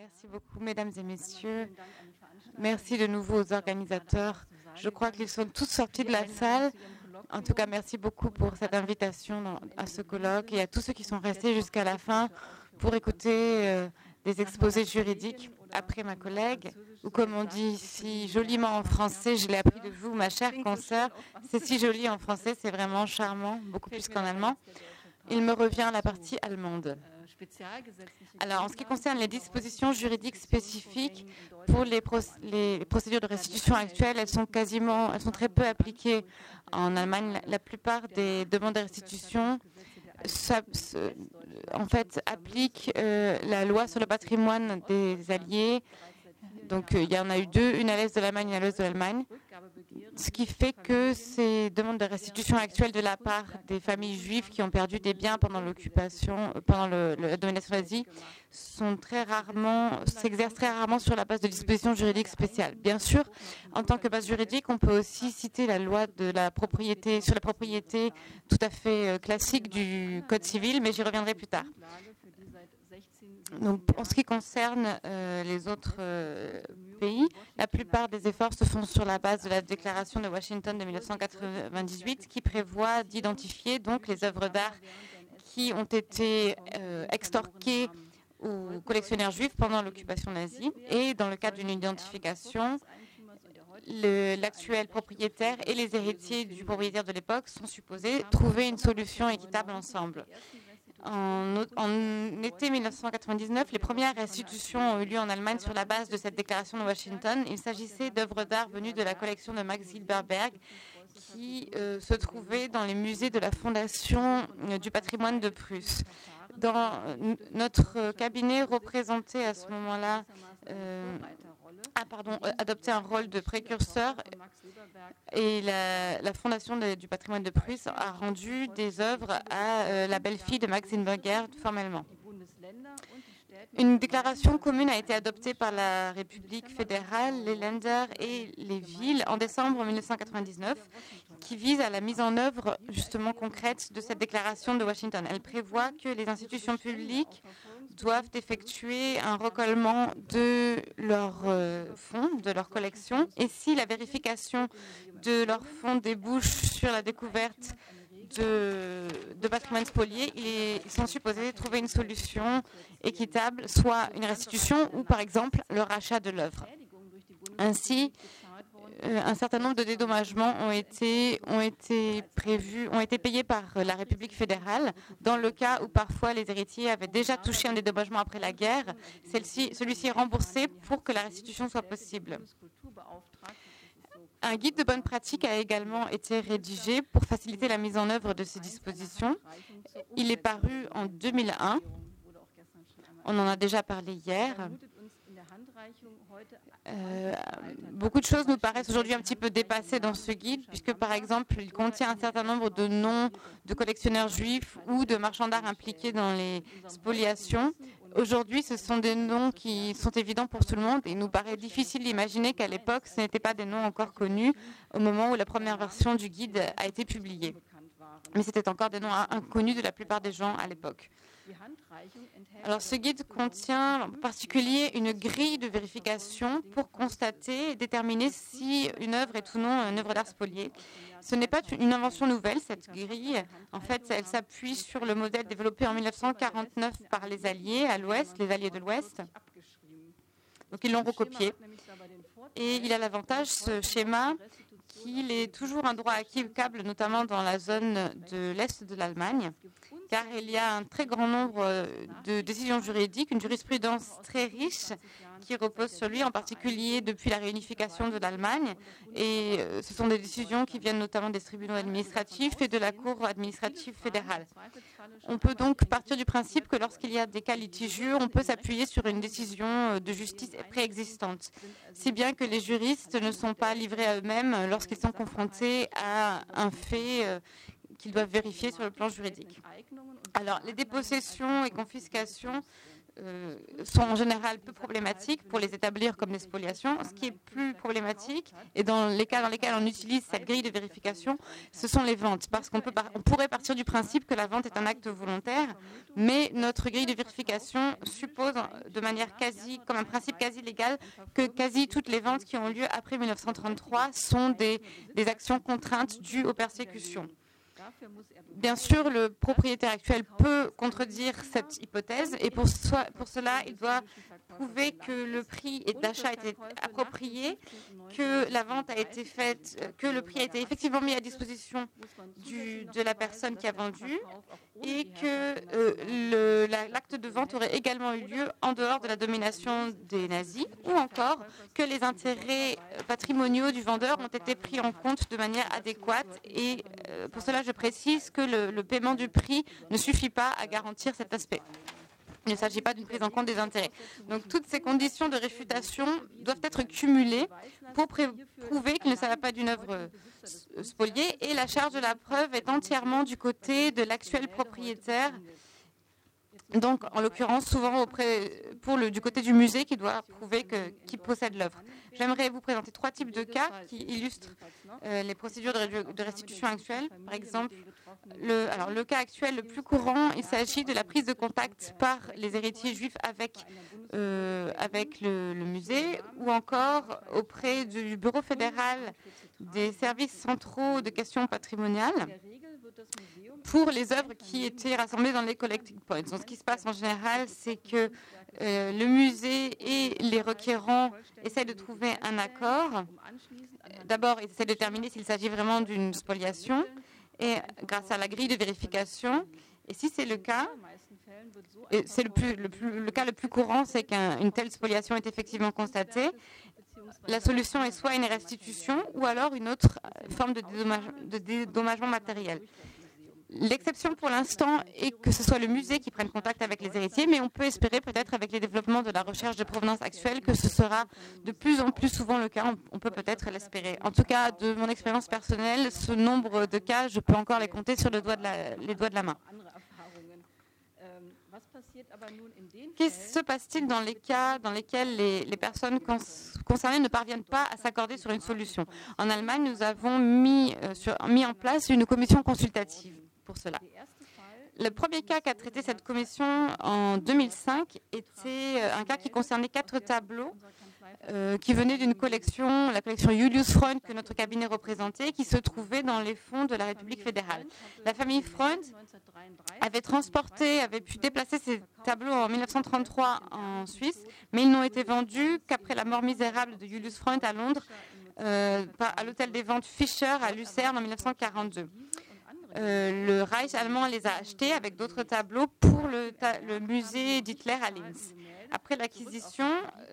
Merci beaucoup, mesdames et messieurs. Merci de nouveau aux organisateurs. Je crois qu'ils sont tous sortis de la salle. En tout cas, merci beaucoup pour cette invitation à ce colloque et à tous ceux qui sont restés jusqu'à la fin pour écouter euh, des exposés juridiques après ma collègue, ou comme on dit si joliment en français, je l'ai appris de vous, ma chère consoeur, c'est si joli en français, c'est vraiment charmant, beaucoup plus qu'en allemand. Il me revient la partie allemande. Alors, en ce qui concerne les dispositions juridiques spécifiques pour les, procédures de restitution actuelles, elles sont quasiment, elles sont très peu appliquées en Allemagne. La plupart des demandes de restitution en fait, appliquent euh, la loi sur le patrimoine des alliés donc euh, il y en a eu deux, une à l'est de l'Allemagne et à l'ouest de l'Allemagne, ce qui fait que ces demandes de restitution actuelles de la part des familles juives qui ont perdu des biens pendant l'occupation, euh, pendant la domination nazie, sont très rarement, s'exercent très rarement sur la base de dispositions juridiques spéciales. Bien sûr, en tant que base juridique, on peut aussi citer la loi sur la propriété tout à fait euh, classique du Code civil, mais j'y reviendrai plus tard. Donc, en ce qui concerne euh, les autres euh, pays, la plupart des efforts se font sur la base de la déclaration de Washington de 1998 qui prévoit d'identifier donc les œuvres d'art qui ont été euh, extorquées aux collectionneurs juifs pendant l'occupation nazie. Et dans le cadre d'une identification, l'actuel propriétaire et les héritiers du propriétaire de l'époque sont supposés trouver une solution équitable ensemble. En, été 1999, les premières restitutions ont eu lieu en Allemagne sur la base de cette déclaration de Washington. Il s'agissait d'œuvres d'art venues de la collection de Max Silberberg qui euh, se trouvaient dans les musées de la Fondation euh, du patrimoine de Prusse. Dans euh, notre cabinet représenté à ce moment-là a pardon, adopté un rôle de précurseur et la, Fondation du patrimoine de Prusse a rendu des œuvres à euh, la belle-fille de Max Inberger formellement. Une déclaration commune a été adoptée par la République fédérale, les Länder et les villes en décembre 1999 qui vise à la mise en œuvre justement concrète de cette déclaration de Washington. Elle prévoit que les institutions publiques doivent effectuer un recollement de leurs euh, fonds, de leur collection. Et si la vérification de leurs fonds débouche sur la découverte de, de patrimoine spolié, ils sont supposés trouver une solution équitable, soit une restitution ou par exemple le rachat de l'œuvre. Ainsi, un certain nombre de dédommagements ont été, ont été prévus, ont été payés par la République fédérale dans le cas où parfois les héritiers avaient déjà touché un dédommagement après la guerre. Celui-ci est remboursé pour que la restitution soit possible. Un guide de bonne pratique a également été rédigé pour faciliter la mise en œuvre de ces dispositions. Il est paru en 2001. On en a déjà parlé hier. Euh, beaucoup de choses nous paraissent aujourd'hui un petit peu dépassées dans ce guide, puisque par exemple, il contient un certain nombre de noms de collectionneurs juifs ou de marchands d'art impliqués dans les spoliations. Aujourd'hui, ce sont des noms qui sont évidents pour tout le monde et il nous paraît difficile d'imaginer qu'à l'époque, ce n'étaient pas des noms encore connus au moment où la première version du guide a été publiée. Mais c'était encore des noms inconnus de la plupart des gens à l'époque. Alors, ce guide contient en particulier une grille de vérification pour constater et déterminer si une œuvre est ou non une œuvre d'art spoliée. Ce n'est pas une invention nouvelle, cette grille. En fait, elle s'appuie sur le modèle développé en 1949 par les Alliés à l'Ouest, les Alliés de l'Ouest. Donc, ils l'ont recopié. Et il a l'avantage, ce schéma, qu'il est toujours un droit acquis-câble, notamment dans la zone de l'Est de l'Allemagne car il y a un très grand nombre euh, de décisions juridiques, une jurisprudence très riche qui repose sur lui, en particulier depuis la réunification de l'Allemagne. Et euh, ce sont des décisions qui viennent notamment des tribunaux administratifs et de la Cour administrative fédérale. On peut donc partir du principe que lorsqu'il y a des cas litigieux, on peut s'appuyer sur une décision euh, de justice préexistante, si bien que les juristes ne sont pas livrés à eux-mêmes lorsqu'ils sont confrontés à un fait qu'ils doivent vérifier sur le plan juridique. Alors, les dépossessions et confiscations euh, sont en général peu problématiques pour les établir comme des spoliations. Ce qui est plus problématique, et dans les cas dans lesquels on utilise cette grille de vérification, ce sont les ventes. Parce qu'on on pourrait partir du principe que la vente est un acte volontaire, mais notre grille de vérification suppose de manière quasi, comme un principe quasi légal, que quasi toutes les ventes qui ont lieu après 1933 sont des actions contraintes dues aux persécutions. Bien sûr, le propriétaire actuel peut contredire cette hypothèse et pour, cela, il doit prouver que le prix d'achat été approprié, que la vente a été faite, que le prix a été effectivement mis à disposition de la personne qui a vendu et que euh, l'acte de vente aurait également eu lieu en dehors de la domination des nazis ou encore que les intérêts patrimoniaux du vendeur ont été pris en compte de manière adéquate. Et euh, pour cela, je précise que le paiement du prix ne suffit pas à garantir cet aspect. Il ne s'agit pas d'une prise en compte des intérêts. Donc toutes ces conditions de réfutation doivent être cumulées pour prouver qu'il ne s'agit pas d'une œuvre spoliée et la charge de la preuve est entièrement du côté de l'actuel propriétaire donc, en l'occurrence, souvent auprès, du côté du musée qui doit prouver qu'il possède l'œuvre. J'aimerais vous présenter trois types de cas qui illustrent euh, les procédures de, restitution actuelles. Par exemple, le, alors, le cas actuel le plus courant, il s'agit de la prise de contact par les héritiers juifs avec, euh, avec le, musée ou encore auprès du Bureau fédéral des services centraux de questions patrimoniales pour les œuvres qui étaient rassemblées dans les collecting points. Donc, ce qui se passe en général, c'est que euh, le musée et les requérants essaient de trouver un accord. D'abord, ils essaient de déterminer s'il s'agit vraiment d'une spoliation et grâce à la grille de vérification. Et si c'est le cas, c'est le, cas le plus courant, c'est qu'une telle spoliation est effectivement constatée. La solution est soit une restitution ou alors une autre forme de, de dédommagement matériel. L'exception pour l'instant est que ce soit le musée qui prenne contact avec les héritiers, mais on peut espérer peut-être avec les développements de la recherche de provenance actuelle que ce sera de plus en plus souvent le cas. On peut peut-être l'espérer. En tout cas, de mon expérience personnelle, ce nombre de cas, je peux encore les compter sur les doigts de la main. Qu'est-ce se passe-t-il dans les cas dans lesquels les, personnes concernées ne parviennent pas à s'accorder sur une solution? En Allemagne, nous avons mis, euh, sur, mis en place une commission consultative cela. Le premier cas qu'a traité cette commission en 2005 était euh, un cas qui concernait quatre tableaux euh, qui venaient d'une collection, la collection Julius Freund que notre cabinet représentait, qui se trouvait dans les fonds de la République fédérale. La famille Freund avait transporté, avait pu déplacer ces tableaux en 1933 en Suisse, mais ils n'ont été vendus qu'après la mort misérable de Julius Freund à Londres, euh, à l'hôtel des ventes Fischer à Lucerne en 1942. Euh, le Reich allemand les a achetés avec d'autres tableaux pour le, musée d'Hitler à Linz. Après l'acquisition,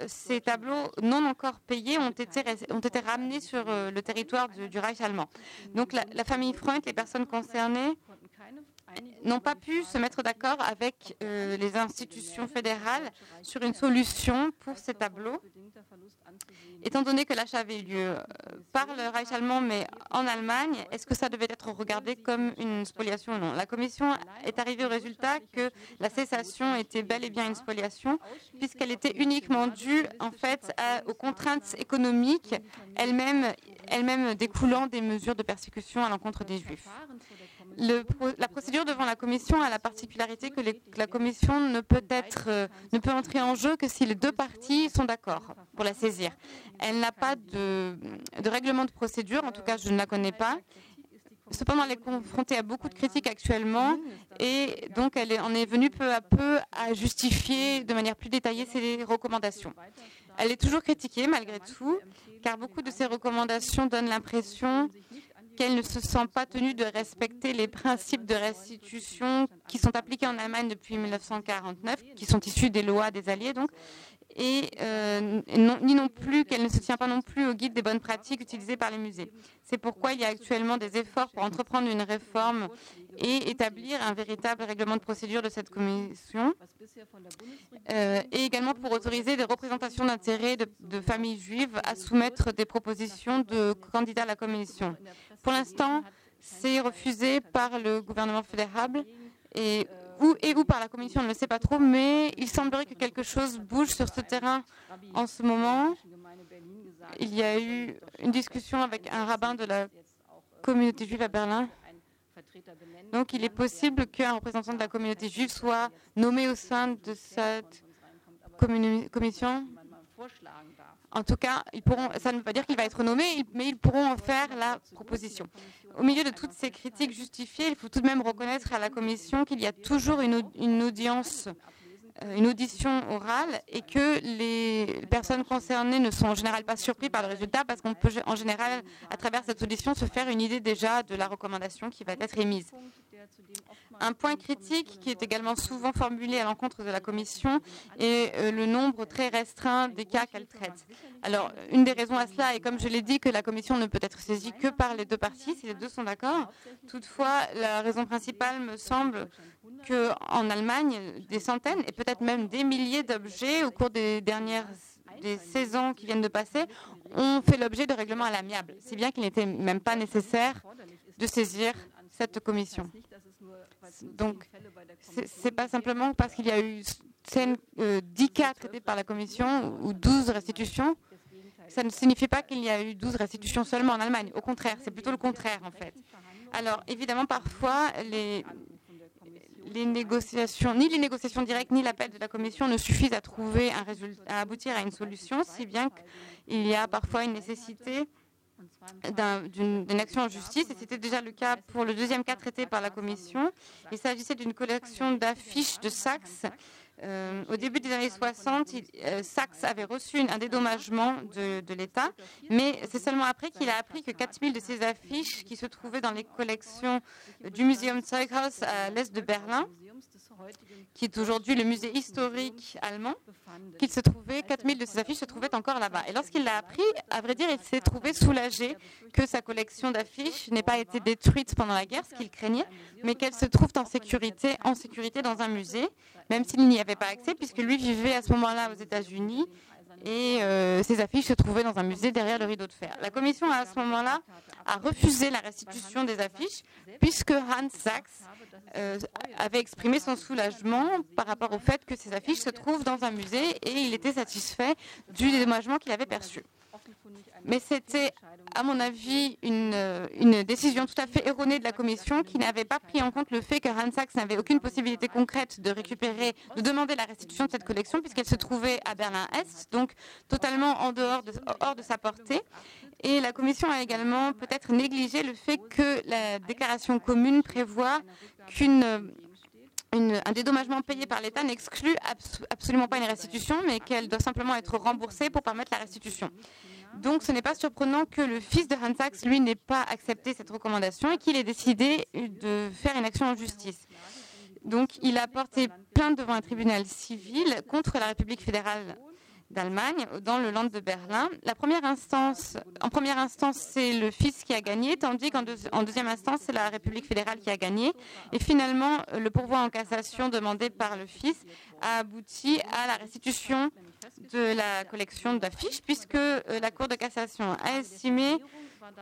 ces tableaux non encore payés ont été, ont été ramenés sur euh, le territoire du, Reich allemand. Donc la, la famille Freund, les personnes concernées, n'ont pas pu se mettre d'accord avec euh, les institutions fédérales sur une solution pour ces tableaux, étant donné que l'achat avait eu lieu euh, par le Reich allemand, mais en Allemagne, est-ce que ça devait être regardé comme une spoliation ou non? La Commission est arrivée au résultat que la cessation était bel et bien une spoliation, puisqu'elle était uniquement due en fait aux contraintes économiques elles-mêmes découlant des mesures de persécution à l'encontre des Juifs. La procédure devant la Commission a la particularité que la Commission ne peut, être, euh, ne peut entrer en jeu que si les deux parties sont d'accord pour la saisir. Elle n'a pas de, règlement de procédure, en tout cas je ne la connais pas. Cependant, elle est confrontée à beaucoup de critiques actuellement et donc elle en est venue peu à peu à justifier de manière plus détaillée ses recommandations. Elle est toujours critiquée malgré tout, car beaucoup de ses recommandations donnent l'impression qu'elle ne se sent pas tenue de respecter les principes de restitution qui sont appliqués en Allemagne depuis 1949, qui sont issus des lois des Alliés, donc, et euh, ni non plus qu'elle ne se tient pas non plus au guide des bonnes pratiques utilisées par les musées. C'est pourquoi il y a actuellement des efforts pour entreprendre une réforme et établir un véritable règlement de procédure de cette commission, euh, et également pour autoriser des représentations d'intérêts de, de familles juives à soumettre des propositions de candidats à la commission. Pour l'instant, c'est refusé par le gouvernement fédéral et où et où par la Commission, on ne le sait pas trop, mais il semblerait que quelque chose bouge sur ce terrain en ce moment. Il y a eu une discussion avec un rabbin de la communauté juive à Berlin. Donc il est possible qu'un représentant de la communauté juive soit nommé au sein de cette commission. En tout cas, ils ça ne veut pas dire qu'il va être nommé, mais ils pourront en faire la proposition. Au milieu de toutes ces critiques justifiées, il faut tout de même reconnaître à la Commission qu'il y a toujours une, audience euh, une audition orale et que les personnes concernées ne sont en général pas surpris par le résultat parce qu'on peut en général, à travers cette audition, se faire une idée déjà de la recommandation qui va être émise. Un point critique qui est également souvent formulé à l'encontre de la Commission est euh, le nombre très restreint des cas qu'elle traite. Alors, une des raisons à cela est, comme je l'ai dit, que la Commission ne peut être saisie que par les deux parties, si les deux sont d'accord. Toutefois, la raison principale me semble qu'en Allemagne, des centaines et peut-être même des milliers d'objets au cours des dernières des saisons qui viennent de passer ont fait l'objet de règlements à l'amiable, si bien qu'il n'était même pas nécessaire de saisir cette commission. Donc, ce n'est pas simplement parce qu'il y a eu 10 euh, cas traités par la Commission ou 12 restitutions. Ça ne signifie pas qu'il y a eu 12 restitutions seulement en Allemagne. Au contraire, c'est plutôt le contraire en fait. Alors, évidemment, parfois, les négociations, ni les négociations directes, ni l'appel de la Commission ne suffisent à trouver un résultat, à aboutir à une solution, si bien qu'il y a parfois une nécessité d'une action en justice, et c'était déjà le cas pour le deuxième cas traité par la Commission. Il s'agissait d'une collection d'affiches de Saxe. Euh, au début des années 60, euh, Saxe avait reçu un dédommagement de, de l'État, mais c'est seulement après qu'il a appris que 4000 de ces affiches qui se trouvaient dans les collections du Museum Zeughaus à l'est de Berlin qui est aujourd'hui le musée historique allemand, qu'il se trouvait, 4000 de ses affiches se trouvaient encore là-bas. Et lorsqu'il l'a appris, à vrai dire, il s'est trouvé soulagé que sa collection d'affiches n'ait pas été détruite pendant la guerre, ce qu'il craignait, mais qu'elle se trouve en sécurité, en sécurité dans un musée, même s'il n'y avait pas accès, puisque lui vivait à ce moment-là aux États-Unis et euh, ces affiches se trouvaient dans un musée derrière le rideau de fer. La commission, à ce moment-là, a refusé la restitution des affiches puisque Hans Sachs euh, avait exprimé son soulagement par rapport au fait que ces affiches se trouvent dans un musée et il était satisfait du dédommagement qu'il avait perçu. Mais c'était, à mon avis, une, une, décision tout à fait erronée de la Commission qui n'avait pas pris en compte le fait que Sachs n'avait aucune possibilité concrète de récupérer, de demander la restitution de cette collection puisqu'elle se trouvait à Berlin-Est, donc totalement en dehors de, hors de sa portée. Et la Commission a également peut-être négligé le fait que la déclaration commune prévoit qu'une un dédommagement payé par l'État n'exclut absolument pas une restitution, mais qu'elle doit simplement être remboursée pour permettre la restitution. Donc ce n'est pas surprenant que le fils de Hans Sachs, lui, n'ait pas accepté cette recommandation et qu'il ait décidé de faire une action en justice. Donc il a porté plainte devant un tribunal civil contre la République fédérale d'Allemagne, dans le Land de Berlin. La première instance, en première instance, c'est le fils qui a gagné, tandis qu'en deuxième instance, c'est la République fédérale qui a gagné. Et finalement, le pourvoi en cassation demandé par le fils a abouti à la restitution de la collection d'affiches, puisque euh, la Cour de cassation a estimé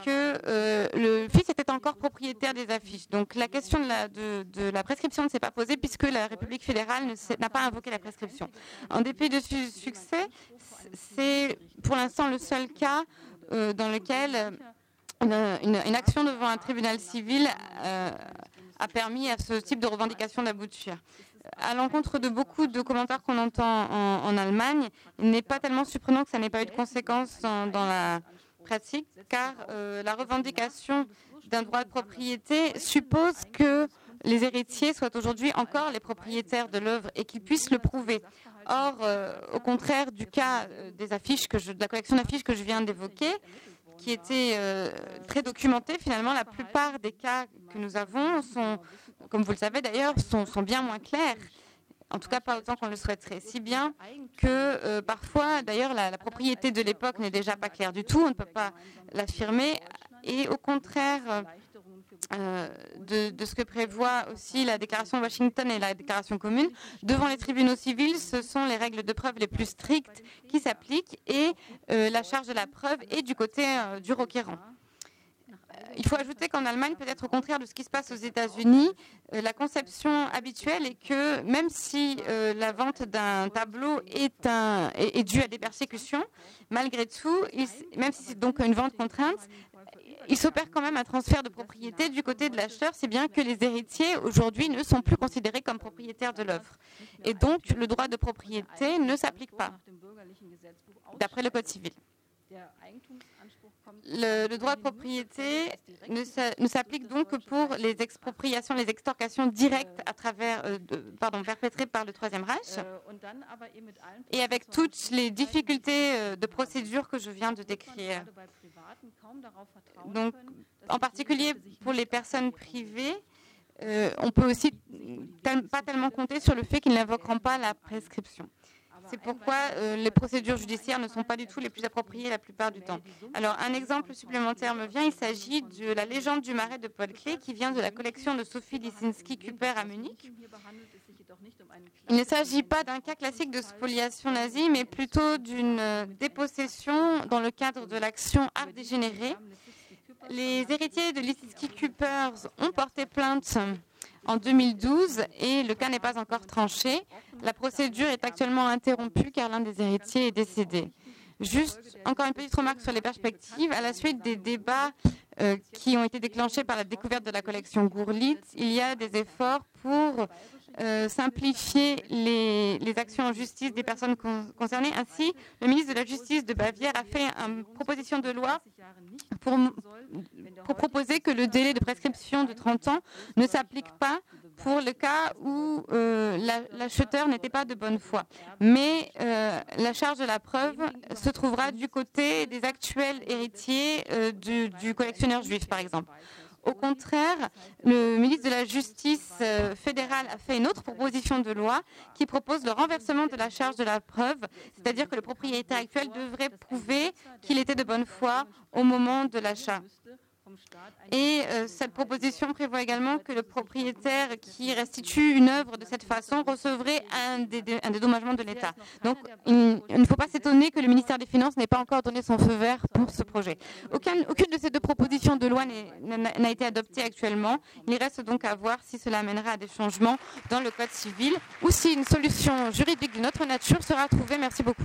que euh, le fils était encore propriétaire des affiches. Donc la question de la, de, la prescription ne s'est pas posée puisque la République fédérale n'a pas invoqué la prescription. En dépit de ce succès, c'est pour l'instant le seul cas euh, dans lequel une, action devant un tribunal civil euh, a permis à ce type de revendication d'aboutir. À l'encontre de beaucoup de commentaires qu'on entend en, Allemagne, il n'est pas tellement surprenant que ça n'ait pas eu de conséquences dans la pratique, car euh, la revendication d'un droit de propriété suppose que les héritiers soient aujourd'hui encore les propriétaires de l'œuvre et qu'ils puissent le prouver. Or, euh, au contraire du cas euh, des affiches que je, de la collection d'affiches que je viens d'évoquer, qui était très documentée, finalement, la plupart des cas que nous avons sont, comme vous le savez d'ailleurs, sont, bien moins clairs en tout cas pas autant qu'on le souhaiterait. Si bien que euh, parfois, d'ailleurs, la, propriété de l'époque n'est déjà pas claire du tout, on ne peut pas l'affirmer. Et au contraire euh, de, ce que prévoit aussi la déclaration de Washington et la déclaration commune, devant les tribunaux civils, ce sont les règles de preuve les plus strictes qui s'appliquent et euh, la charge de la preuve est du côté du requérant. il faut ajouter qu'en Allemagne, peut-être au contraire de ce qui se passe aux États-Unis, euh, la conception habituelle est que même si euh, la vente d'un tableau est, due à des persécutions, malgré tout, même si c'est donc une vente contrainte, il s'opère quand même un transfert de propriété du côté de l'acheteur, c'est bien que les héritiers aujourd'hui ne sont plus considérés comme propriétaires de l'œuvre. Et donc le droit de propriété ne s'applique pas, d'après le Code civil. Le, droit de propriété ne s'applique donc que pour les expropriations, les extorcations directes à travers, euh, perpétrées par le Troisième Reich, et avec toutes les difficultés euh, de procédure que je viens de décrire. En particulier pour les personnes privées, euh, on peut aussi pas tellement compter sur le fait qu'ils n'invoqueront pas la prescription. C'est pourquoi euh, les procédures judiciaires ne sont pas du tout les plus appropriées la plupart du temps. Alors, un exemple supplémentaire me vient. Il s'agit de la légende du marais de Paul Klee qui vient de la collection de Sophie Lisinski-Kuper à Munich. Il ne s'agit pas d'un cas classique de spoliation nazie, mais plutôt d'une euh, dépossession dans le cadre de l'action art dégénéré. Les héritiers de Lisinski-Kupers ont porté plainte en 2012 et le cas n'est pas encore tranché. La procédure est actuellement interrompue car l'un des héritiers est décédé. Juste encore une petite remarque sur les perspectives. À la suite des débats qui ont été déclenchés par la découverte de la collection Gourlitz, il y a des efforts pour euh, simplifier les, actions en justice des personnes concernées. Ainsi, le ministre de la Justice de Bavière a fait une proposition de loi pour, pour proposer que le délai de prescription de 30 ans ne s'applique pas pour le cas où euh, l'acheteur n'était pas de bonne foi. Mais euh, la charge de la preuve se trouvera du côté des actuels héritiers du collectionneur juif, par exemple. Au contraire, le ministre de la Justice euh, fédérale a fait une autre proposition de loi qui propose le renversement de la charge de la preuve, c'est-à-dire que le propriétaire actuel devrait prouver qu'il était de bonne foi au moment de l'achat. Et euh, cette proposition prévoit également que le propriétaire qui restitue une œuvre de cette façon recevrait un, dédommagement de l'État. Donc il, ne faut pas s'étonner que le ministère des Finances n'ait pas encore donné son feu vert pour ce projet. aucune de ces deux propositions de loi n'a été adoptée actuellement. Il reste donc à voir si cela amènera à des changements dans le Code civil ou si une solution juridique d'une autre nature sera trouvée. Merci beaucoup.